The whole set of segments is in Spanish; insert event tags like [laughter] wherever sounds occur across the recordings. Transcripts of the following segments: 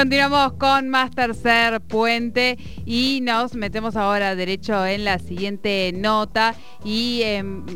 Continuamos con más tercer puente y nos metemos ahora derecho en la siguiente nota y em,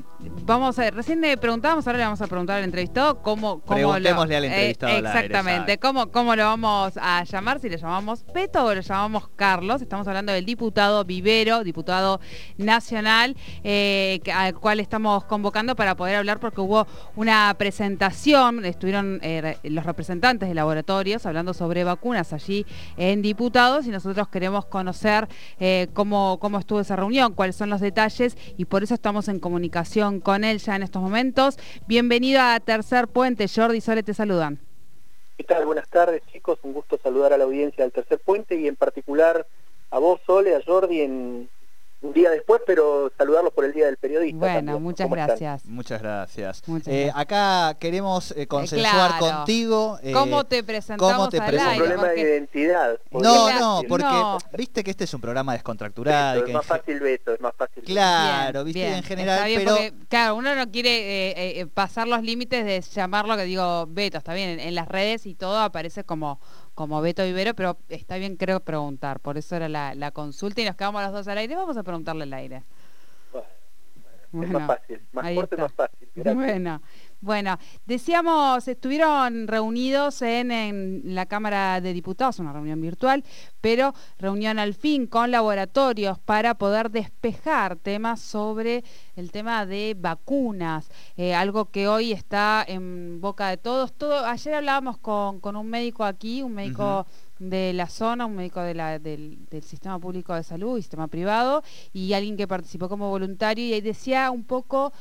vamos a recién le preguntábamos, ahora le vamos a preguntar al entrevistado cómo, cómo Preguntémosle al eh, entrevistado al aire, exactamente, cómo, cómo lo vamos a llamar, si le llamamos Peto o lo llamamos Carlos. Estamos hablando del diputado Vivero, diputado nacional, eh, al cual estamos convocando para poder hablar porque hubo una presentación, estuvieron eh, los representantes de laboratorios hablando sobre vacunas allí en diputados y nosotros queremos conocer eh, cómo, cómo estuvo esa reunión, cuáles son los detalles y por eso estamos en comunicación con él ya en estos momentos. Bienvenido a Tercer Puente, Jordi Sole te saludan. ¿Qué tal? Buenas tardes, chicos. Un gusto saludar a la audiencia del Tercer Puente y en particular a vos, Sole, a Jordi, en un día después, pero saludarlos por el Día del Periodista. Bueno, también. muchas gracias. Muchas gracias. Muchas Eh, gracias. acá queremos eh, consensuar claro. contigo. eh, ¿Cómo te presentamos ¿cómo te un presentamos? aire? problema de identidad. No, no, porque No. viste que este es un programa descontracturado. y Beto, que es más fácil Beto, es más fácil. Claro, Bien, viste, bien, en está general, bien, pero porque, claro, uno no quiere eh, eh, pasar los límites de llamarlo, que digo, Beto, está bien, en, en las redes y todo aparece como, como Beto Vivero, pero está bien creo preguntar, por eso era la, la consulta y nos quedamos los dos al aire, vamos a preguntarle al aire. Bueno, es más fácil, más corto y más fácil. Gracias. Bueno, bueno, decíamos, estuvieron reunidos en, en la Cámara de Diputados, una reunión virtual, pero reunión al fin con laboratorios para poder despejar temas sobre el tema de vacunas, eh, algo que hoy está en boca de todos. Todo, ayer hablábamos con, con un médico aquí, un médico de la zona, un médico de la- del, del sistema público de salud y sistema privado, y alguien que participó como voluntario, y ahí decía un poco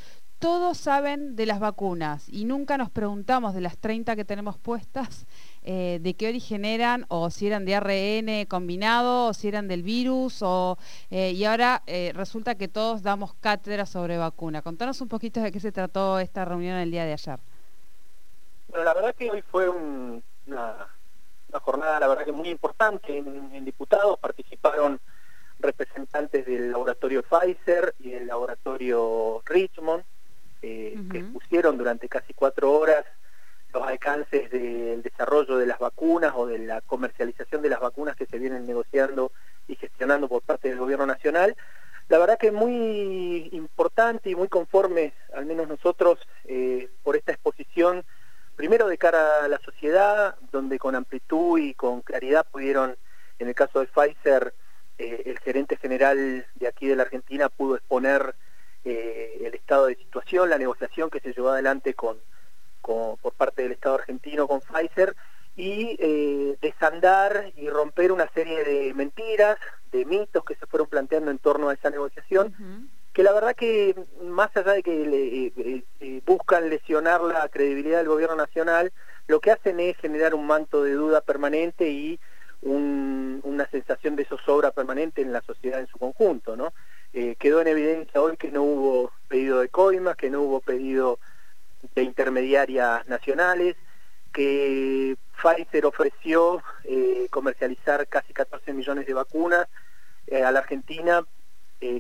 todos saben de las vacunas y nunca nos preguntamos de las 30 que tenemos puestas eh, de qué origen eran o si eran de ARN combinado o si eran del virus o eh, y ahora eh, resulta que todos damos cátedra sobre vacuna. Contanos un poquito de qué se trató esta reunión el día de ayer. Bueno, la verdad que hoy fue un- una, una jornada, la verdad que muy importante en, en diputados. Participaron representantes del laboratorio Pfizer y del laboratorio Richmond, eh, que expusieron durante casi cuatro horas los alcances del desarrollo de las vacunas o de la comercialización de las vacunas que se vienen negociando y gestionando por parte del gobierno nacional. La verdad que muy importante y muy conforme, al menos nosotros, eh, por esta exposición, primero de cara a la sociedad, donde con amplitud y con claridad pudieron, en el caso de Pfizer, eh, el gerente general de aquí de la Argentina pudo exponer eh, el estado de situación, la negociación que se llevó adelante con, con- por parte del Estado argentino con Pfizer y eh, desandar y romper una serie de mentiras, de mitos que se fueron planteando en torno a esa negociación que la verdad que más allá de que le- eh, buscan lesionar la credibilidad del gobierno nacional, lo que hacen es generar un manto de duda permanente y un- una sensación de zozobra permanente en la sociedad en su conjunto, ¿no? Eh, quedó en evidencia hoy que no hubo pedido de coimas, que no hubo pedido de intermediarias nacionales, que Pfizer ofreció eh, comercializar casi 14 millones de vacunas eh, a la Argentina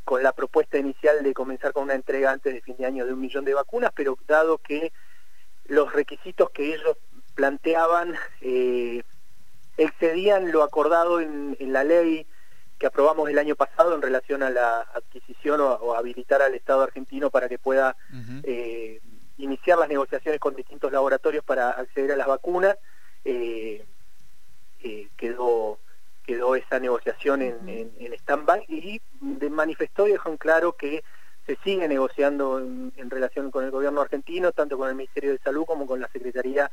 con la propuesta inicial de comenzar con una entrega antes de fin de año de un millón de vacunas, pero dado que los requisitos que ellos planteaban excedían lo acordado en la ley que aprobamos el año pasado en relación a la adquisición o, o habilitar al Estado argentino para que pueda eh, iniciar las negociaciones con distintos laboratorios para acceder a las vacunas, eh, eh, quedó quedó esa negociación en, en stand-by y de- manifestó y dejó en claro que se sigue negociando en, en relación con el gobierno argentino, tanto con el Ministerio de Salud como con la Secretaría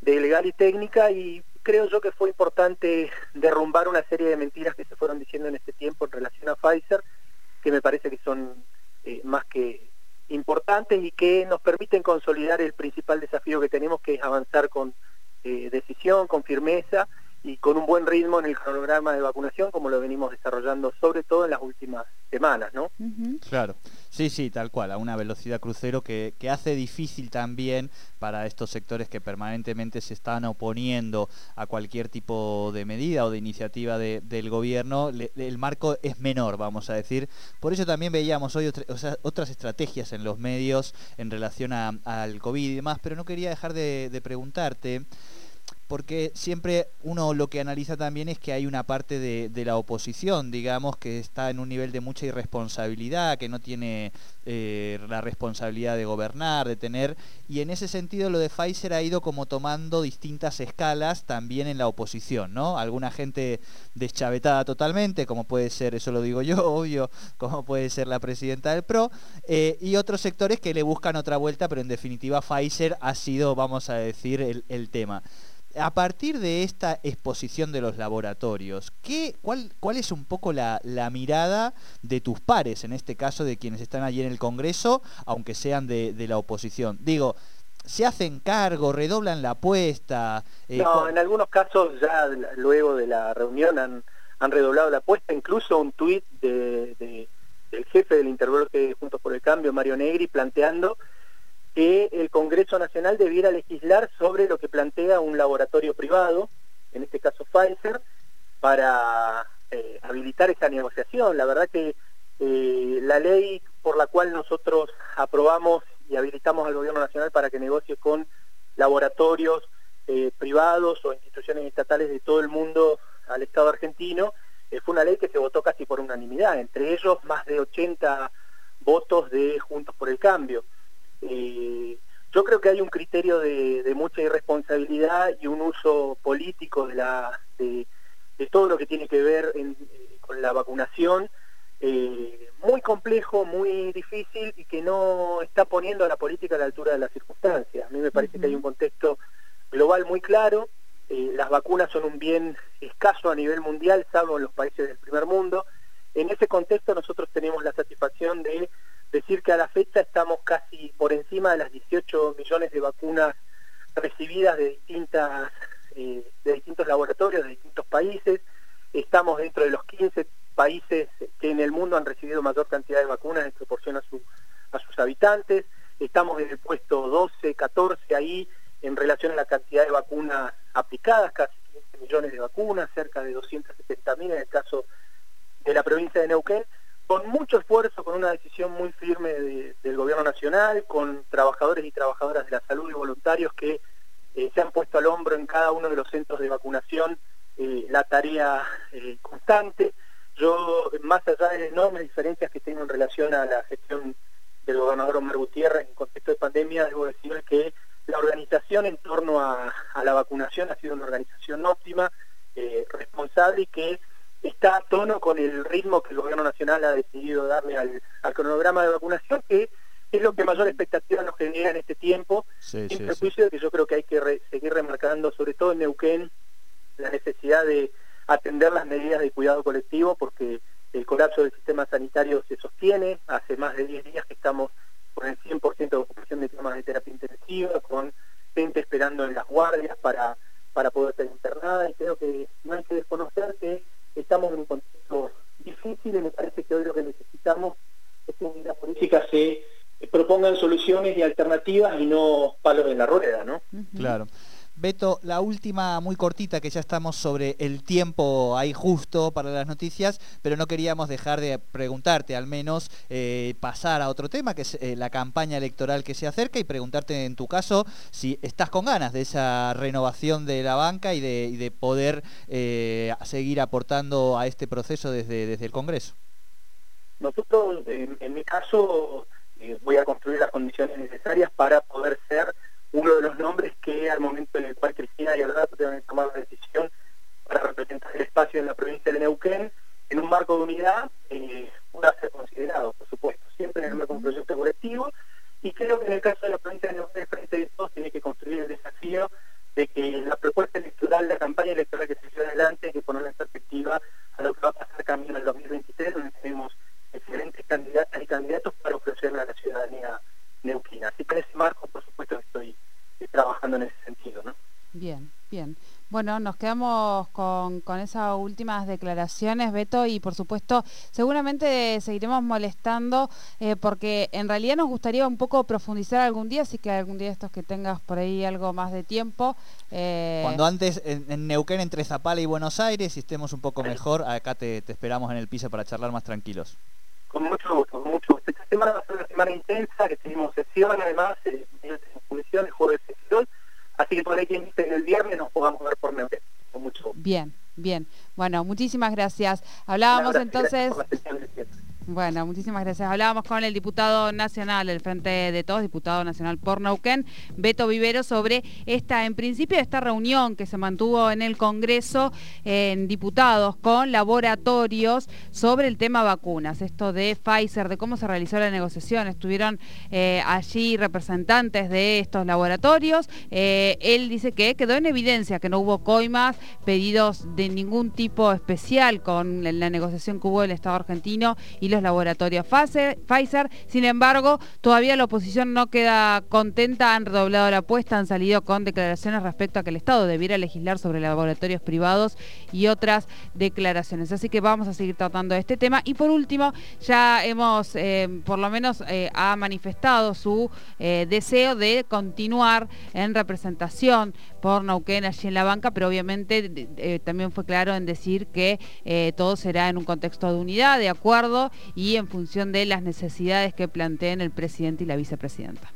de Legal y Técnica y creo yo que fue importante derrumbar una serie de mentiras que se fueron diciendo en este tiempo en relación a Pfizer, que me parece que son eh, más que importantes y que nos permiten consolidar el principal desafío que tenemos, que es avanzar con eh, decisión, con firmeza y con un buen ritmo en el cronograma de vacunación, como lo venimos desarrollando sobre todo en las últimas semanas, ¿no? Claro, sí, sí, tal cual, a una velocidad crucero que, que hace difícil también para estos sectores que permanentemente se están oponiendo a cualquier tipo de medida o de iniciativa de- del gobierno, le- el marco es menor, vamos a decir. Por eso también veíamos hoy otra- o sea, otras estrategias en los medios en relación a- al COVID y demás, pero no quería dejar de, de preguntarte. Porque siempre uno lo que analiza también es que hay una parte de, la oposición, digamos, que está en un nivel de mucha irresponsabilidad, que no tiene eh, la responsabilidad de gobernar, de tener, y en ese sentido lo de Pfizer ha ido como tomando distintas escalas también en la oposición, ¿no? Alguna gente deschavetada totalmente, como puede ser, eso lo digo yo, [laughs] obvio, como puede ser la presidenta del PRO, eh, y otros sectores que le buscan otra vuelta, pero en definitiva Pfizer ha sido, vamos a decir, el tema a partir de esta exposición de los laboratorios, ¿qué, cuál, ¿cuál es un poco la, mirada de tus pares, en este caso de quienes están allí en el Congreso, aunque sean de, la oposición? Digo, ¿se hacen cargo, redoblan la apuesta? Eh, no, en algunos casos ya luego de la reunión han, han redoblado la apuesta, incluso un tuit de, del jefe del interbloque Juntos por el Cambio, Mario Negri, planteando que el Congreso Nacional debiera legislar sobre lo que plantea un laboratorio privado, en este caso Pfizer, para eh, habilitar esa negociación. La verdad que eh, la ley por la cual nosotros aprobamos y habilitamos al Gobierno Nacional para que negocie con laboratorios eh, privados o instituciones estatales de todo el mundo al Estado argentino, fue una ley que se votó casi por unanimidad, entre ellos más de 80 votos de Juntos por el Cambio. Eh, yo creo que hay un criterio de, mucha irresponsabilidad y un uso político de, la, de, todo lo que tiene que ver eh, con la vacunación, eh, muy complejo, muy difícil y que no está poniendo a la política a la altura de las circunstancias. A mí me parece que hay un contexto global muy claro, las vacunas son un bien escaso a nivel mundial, salvo en los países del primer mundo. En ese contexto nosotros tenemos la satisfacción de decir que a la fecha estamos casi por encima de las 18 millones de vacunas recibidas de distintas eh, de distintos laboratorios de distintos países. Estamos dentro de los 15 países que en el mundo han recibido mayor cantidad de vacunas en proporción a, su, a sus habitantes. Estamos en el puesto 12, 14 ahí en relación a la cantidad de vacunas aplicadas, casi 15 millones de vacunas, cerca de 270 mil en el caso de la provincia de Neuquén con mucho esfuerzo, con una decisión muy firme del gobierno nacional, con trabajadores y trabajadoras de la salud y voluntarios que eh, se han puesto al hombro en cada uno de los centros de vacunación eh, la tarea eh, constante. Yo, más allá de las enormes diferencias que tengo en relación a la gestión del gobernador Omar Gutiérrez en contexto de pandemia, debo decir que la organización en torno a, a la vacunación ha sido una organización óptima, responsable y que está a tono con el ritmo que el gobierno nacional ha decidido darle al, cronograma de vacunación, que es lo que mayor expectativa nos genera en este tiempo, sin prejuicio de que yo creo que hay que seguir remarcando, sobre todo en Neuquén, la necesidad de atender las medidas de cuidado colectivo, porque el colapso del sistema sanitario se sostiene, hace más de 10 días que estamos con el 100% de ocupación de camas de terapia intensiva, con gente esperando en las guardias para, para poder ser internada, y creo que no hay que desconocer que estamos en un contexto difícil y me parece que hoy lo que necesitamos es que en la política se propongan soluciones y alternativas y no palos en la rueda, ¿no? Claro. Beto, la última muy cortita, que ya estamos sobre el tiempo ahí justo para las noticias, pero no queríamos dejar de preguntarte, al menos eh, pasar a otro tema, que es eh, la campaña electoral que se acerca, y preguntarte en tu caso si estás con ganas de esa renovación de la banca y de, poder eh, seguir aportando a este proceso desde, desde el Congreso. Nosotros, en mi caso, voy a construir las condiciones necesarias para poder ser uno de los nombres que al momento en el cual Cristina y Alberto deben tomar la decisión para representar el espacio en la provincia de Neuquén, en un marco de unidad, eh, pueda ser considerado, por supuesto, siempre en el marco de un proyecto colectivo, y creo que en el caso de la provincia de Neuquén, Frente de Todos tiene que construir el desafío de que la propuesta electoral, la campaña electoral que se lleva adelante, hay que ponerla en perspectiva a lo que va a pasar camino en el 2023, donde tenemos excelentes candidatas y candidatos para ofrecerle a la ciudadanía neuquina. Así que en ese marco, por supuesto, estoy trabajando en ese sentido. ¿no? Bien, bien. Bueno, nos quedamos con, con, esas últimas declaraciones, Beto, y por supuesto, seguramente seguiremos molestando, eh, porque en realidad nos gustaría un poco profundizar algún día, así que algún día estos que tengas por ahí algo más de tiempo. Eh, Cuando antes en, Neuquén, entre Zapala y Buenos Aires, y estemos un poco mejor, acá te, te esperamos en el piso para charlar más tranquilos. Con mucho gusto, con mucho gusto. Esta semana va a ser una semana intensa, que tenemos sesión, además, eh, comisiones, jueves sesión, Así que por ahí quien dice el viernes nos podamos ver por Neuquén. Con mucho Bien, bien. Bueno, muchísimas gracias. Hablábamos entonces... Bueno, muchísimas gracias. Hablábamos con el diputado nacional del Frente de Todos, diputado nacional por Neuquén, Beto Vivero, sobre esta, en principio, esta reunión que se mantuvo en el Congreso en diputados con laboratorios sobre el tema vacunas, esto de Pfizer, de cómo se realizó la negociación. Estuvieron eh, allí representantes de estos laboratorios. Eh, él dice que quedó en evidencia que no hubo coimas, pedidos de ningún tipo especial con la negociación que hubo el Estado argentino y los laboratorios Pfizer. Sin embargo, todavía la oposición no queda contenta, han redoblado la apuesta, han salido con declaraciones respecto a que el Estado debiera legislar sobre laboratorios privados y otras declaraciones. Así que vamos a seguir tratando este tema. Y por último, ya hemos, eh, por lo menos, eh, ha manifestado su eh, deseo de continuar en representación por Nauquén allí en la banca, pero obviamente también fue claro en decir que todo será en un contexto de unidad, de acuerdo y en función de las necesidades que planteen el presidente y la vicepresidenta.